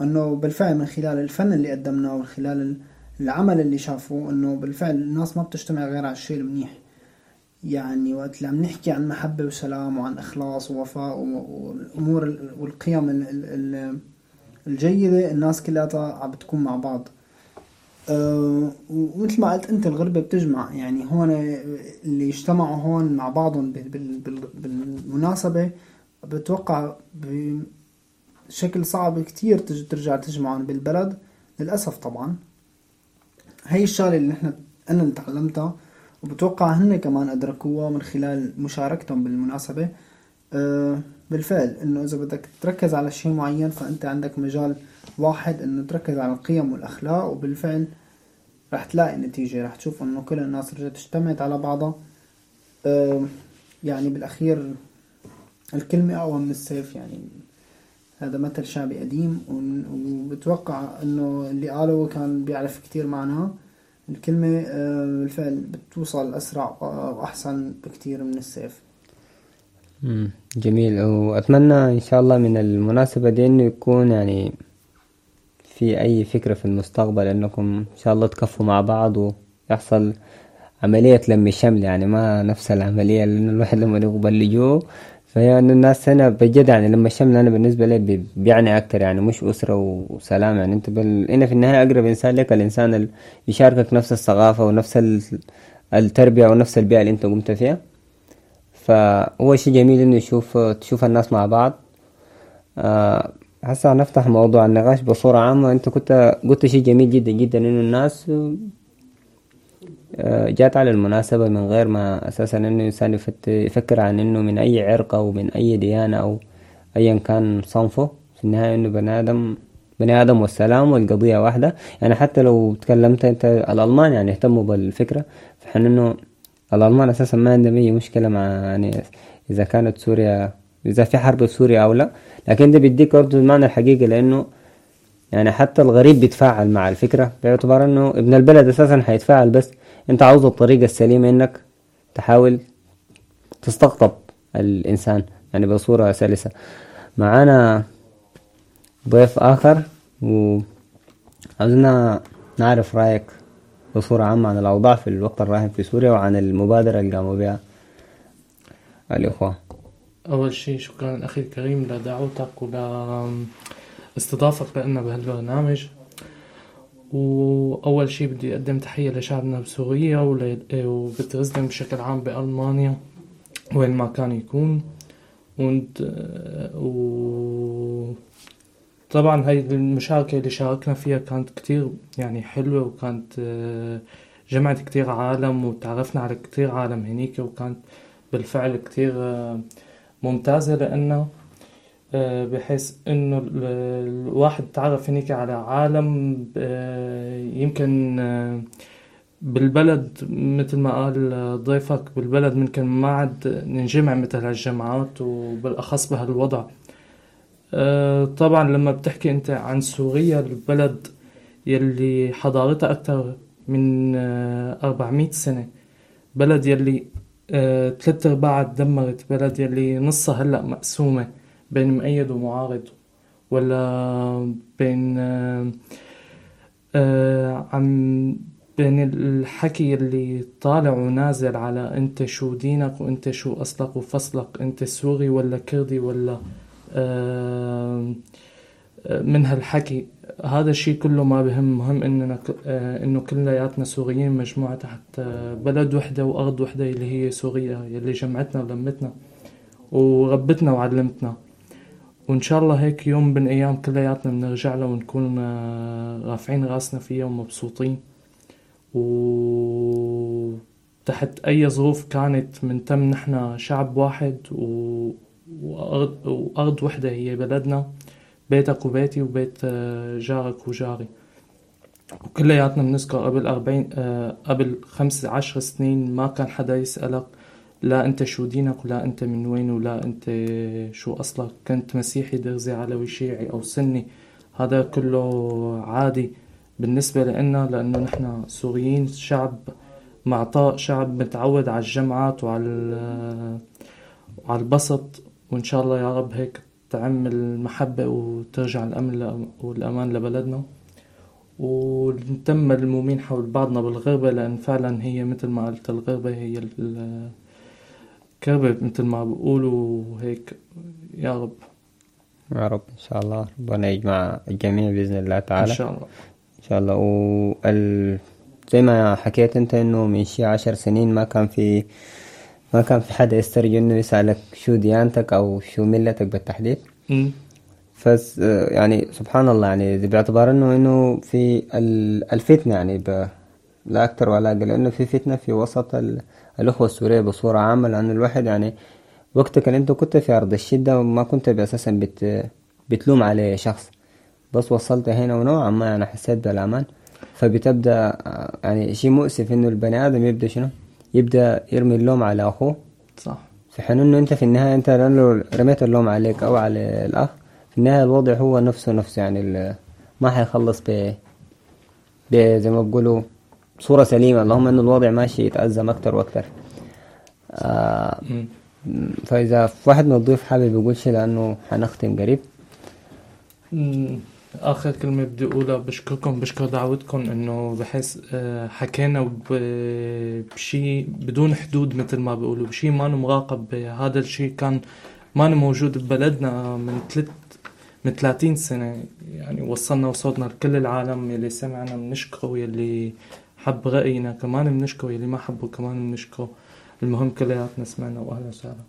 إنه بالفعل من خلال الفن اللي قدمناه ومن خلال ال- العمل اللي شافوه إنه بالفعل الناس ما بتجتمع غير على الشيء المنيح. يعني وقت اللي عم نحكي عن محبة وسلام وعن إخلاص ووفاء والأمور ال- والقيم ال- ال- ال- الجيدة الناس كلها عم بتكون مع بعض. أه ومثل ما قلت أنت الغربة بتجمع. يعني هون اللي اجتمعوا هون مع بعضهم بال- بال- بال- بالمناسبة بتوقع بشكل صعب كتير ترجع تجمعهم بالبلد. للأسف طبعا. هي الشغلة اللي نحن أنا اللي تعلمتها وبتوقع هن كمان أدركوها من خلال مشاركتهم بالمناسبة. أه بالفعل إنه إذا بدك تركز على شيء معين فأنت عندك مجال واحد إنه تركز على القيم والأخلاق وبالفعل رح تلاقي نتيجة. رح تشوف إنه كل الناس رجعت اجتمعت على بعضها. آه، يعني بالأخير الكلمة أقوى من السيف يعني هذا مثل شعبي قديم وبتوقع إنه اللي قاله كان بيعرف كتير معناه الكلمة آه، بالفعل بتوصل أسرع وأحسن بكتير من السيف.
جميل. وأتمنى إن شاء الله من المناسبة دي إنه يكون يعني في أي فكرة في المستقبل إنكم إن شاء الله تكفوا مع بعض ويحصل عملية لم شمل يعني ما نفس العملية اللي الواحد لما يقبل لجوه إن الناس هنا بجد يعني لما الشمل أنا بالنسبة لي بي- بيعني أكتر يعني مش أسرة وسلام يعني. أنت بل هنا في النهاية أقرب إنسان لك الإنسان اللي يشاركك نفس الثقافة ونفس ال- التربية ونفس البيئة اللي أنت قمت فيها. فهو شيء جميل إنه يشوف تشوف الناس مع بعض. آه، هسه هنفتح موضوع النقاش بصورة عامة. أنت كنت قلت شيء جميل جدا جدا إنه الناس جات على المناسبة من غير ما أساسا إنه الإنسان يفت- يفكر عن إنه من أي عرق أو من أي ديانة أو ايا كان صنفه. في النهاية إنه بني آدم بني آدم والسلام والقضية واحدة. يعني حتى لو تكلمت أنت الألمان يعني اهتموا بالفكرة فحن إنه الألمان أساسا ما عندهم أي مشكلة مع يعني إذا كانت سوريا إذا في حرب في سوريا أو لا. لكن ده بيديك برضه المعنى الحقيقي لأنه يعني حتى الغريب بيتفاعل مع الفكرة باعتبار إنه ابن البلد أساسا حيتفاعل بس أنت عاوز الطريقة السليمة إنك تحاول تستقطب الإنسان يعني بصورة سلسة. معانا ضيف آخر وعاوزنا نعرف رأيك بصورة عامة عن الأوضاع في الوقت الراهن في سوريا وعن المبادرة اللي قاموا بها الإخوة.
أول شيء شكرا أخي الكريم لدعوتك ولاستضافتك لنا بهالبرنامج. وأول شيء بدي أقدم تحية لشعبنا بسوريا وبترزلم بشكل عام بألمانيا وين ما كان يكون. وانت و طبعا هاي المشاركة اللي شاركنا فيها كانت كتير يعني حلوة وكانت جمعت كتير عالم وتعرفنا على كتير عالم هنيك وكانت بالفعل كتير ممتازة لأنه بحيث إنه ال- الواحد تعرف هنيك على عالم آه، يمكن آه، بالبلد مثل ما قال ضيفك بالبلد ممكن ما عاد ننجمع مثل هالجماعات وبالأخص بهالوضع. آه، طبعا لما بتحكي أنت عن سوريا البلد يلي حضارتها أكثر من آه، 400 سنة بلد يلي آه، ثلاث أرباعها تدمرت بلد يلي نصها هلأ مقسومة. بين مؤيد ومعارض ولا بين آه، عم بين الحكي اللي طالع ونازل على انت شو دينك وانت شو أصلك وفصلك انت سوري ولا كردي ولا آه، آه، من هالحكي. هذا الشيء كله ما بهم مهم إننا إنه كلياتنا سوريين مجموعة تحت بلد وحدة وأرض وحدة اللي هي سوريا يلي جمعتنا ولمتنا وربتنا وعلمتنا. وإن شاء الله هيك يوم من أيام كلياتنا بنرجع له ونكون آه، رافعين رأسنا فيها ومبسوطين. وتحت أي ظروف كانت منتم نحن شعب واحد و... وأرض... وأرض وحدة هي بلدنا بيتك وبيتي وبيت آه، جارك وجاري. وكلياتنا بنذكر قبل أربعين آه، قبل خمس عشر سنين ما كان حدا يسألك لا أنت شو دينك ولا أنت من وين ولا أنت شو أصلك. كنت مسيحي درزي علوي شيعي أو سني. هذا كله عادي. بالنسبة لنا لأنه نحن سوريين شعب معطاء شعب متعود على الجمعات وعلى وعلى البسط. وإن شاء الله يا رب هيك تعم المحبة وترجع الأمن لأ- والأمان لبلدنا. ونتم ملمومين حول بعضنا بالغربة لأن فعلا هي مثل ما قلت الغربة هي الكربة مثل ما بقولوا هيك يا رب.
يا رب إن شاء الله. ربنا يجمع الجميع بإذن الله تعالى.
إن شاء الله.
إن شاء الله. وال... زي ما حكيت أنت إنه من شي عشر سنين ما كان في ما كان في حدا يسترجي إنه يسألك شو ديانتك أو شو ملتك بالتحديد.
مم.
فس يعني سبحان الله يعني باعتبار إنه إنه في ال- الفتنة يعني ب... لا أكتر ولا أقل لأنه في فتنة في وسط ال... الأخوة السورية بصورة عامة لأن الواحد يعني وقتك اللي أنت كنت في أرض الشدة ما كنت أساسا بت... بتلوم على شخص. بس وصلت هنا ونوعا ما أنا حسيت بالأمان. فبتبدأ آه، يعني شيء مؤسف إنه البني آدم يبدأ شنو؟ يبدأ يرمي اللوم على أخوه.
صح.
في حين إنه أنت في النهاية أنت لو رميت اللوم عليك أو على الأخ في النهاية الوضع هو نفسه نفسه يعني ال- ما حيخلص ب ب- زي ما بقولوا صورة سليمة اللهم انه الوضع ماشي يتأزم أكتر وأكتر آه
مم.
فإذا في واحد من الضيوف حابب يقول شيء لأنه حنختم قريب.
آخر كلمة بدي أقولها بشكركم بشكر دعوتكم إنه بحس آه، حكينا ب- بشي بدون حدود مثل ما بيقولوا بشي ما مراقب هذا الشي كان ما موجود ببلدنا من ثلاث من 30 سنة يعني وصلنا وصوتنا لكل العالم يلي سمعنا بنشكره ويلي حب رأينا كمان بنشكره يلي ما حبه كمان بنشكره المهم كلياتنا سمعنا وأهلا وسهلا.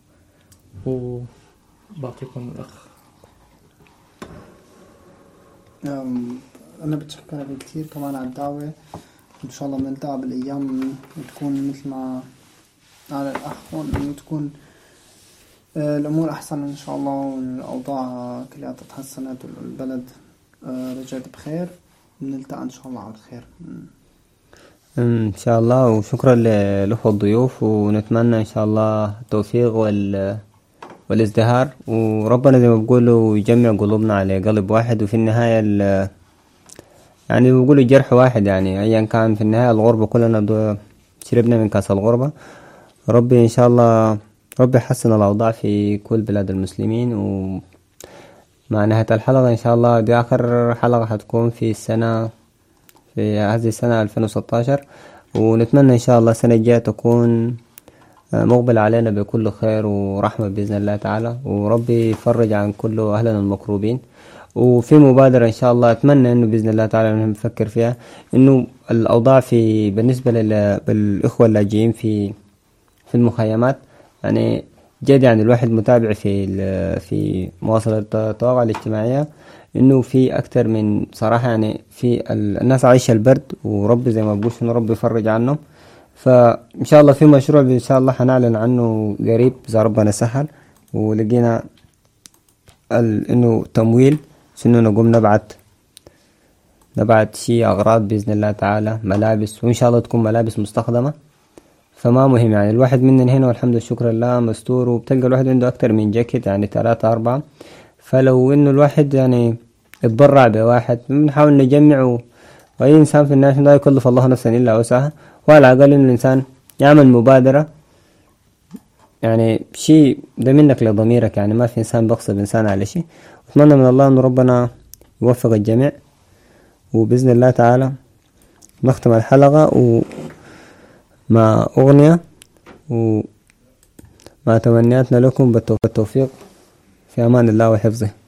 وبعطيكم الأخ.
أنا بتشكرك كتير كمان على الدعوة. إن شاء الله بنلتقى بالأيام وتكون مثل ما قال الأخ إنه تكون آه، الأمور أحسن إن شاء الله والأوضاع كلها تحسنت والبلد آه، رجعت بخير. بنلتقى إن شاء الله على الخير.
إن شاء الله وشكرا للاخوة الضيوف ونتمنى إن شاء الله التوفيق وال والازدهار. وربنا زي ما بيقولوا يجمع قلوبنا على قلب واحد وفي النهاية ال- يعني بيقولوا الجرح واحد يعني. ايا كان في النهاية الغربة كلنا شربنا من كاس الغربة. ربي إن شاء الله ربي يحسن الأوضاع في كل بلاد المسلمين. و مع نهاية الحلقة إن شاء الله دي آخر حلقة حتكون في السنة في هذه السنة 2016 ونتمنى إن شاء الله السنة الجاية تكون آه، مقبل علينا بكل خير ورحمة بإذن الله تعالى. وربي يفرج عن كل أهلنا المكروبين. وفي مبادرة إن شاء الله أتمنى إنه بإذن الله تعالى نفكر فيها إنه الأوضاع في بالنسبة لل- بالإخوة اللاجئين في في المخيمات يعني جد يعني الواحد متابع في في مواصلة التواصل الاجتماعية. إنه في أكتر من صراحة يعني في ال- الناس عايشة البرد وربي زي ما بقول انه ربي يفرج عنهم. فان شاء الله في مشروع إن شاء الله حنعلن عنه قريب إذا ربنا سهل. ولقينا إنه تمويل انه نقوم نبعت نبعت شي أغراض بإذن الله تعالى ملابس وإن شاء الله تكون ملابس مستخدمة. فما مهم يعني الواحد مننا هنا والحمد لله شكر لله مستور. وبتلقى الواحد عنده أكتر من جاكيت يعني ثلاثة أربعة. فلو إنه الواحد يعني اتبرع بواحد بنحاول نجمع و- وأي إنسان في الناس لا يكلف الله نفسا إلا وسعها. وعلى الأقل إنه الإنسان يعمل مبادرة. يعني شيء ده منك لضميرك. يعني ما في إنسان بيغصب إنسان على شيء. أتمنى من الله إنه ربنا يوفق الجميع. وبإذن الله تعالى نختم الحلقة. و مع أغنية. ومع تمنياتنا لكم. بالتوفيق. في أمان الله وحفظه.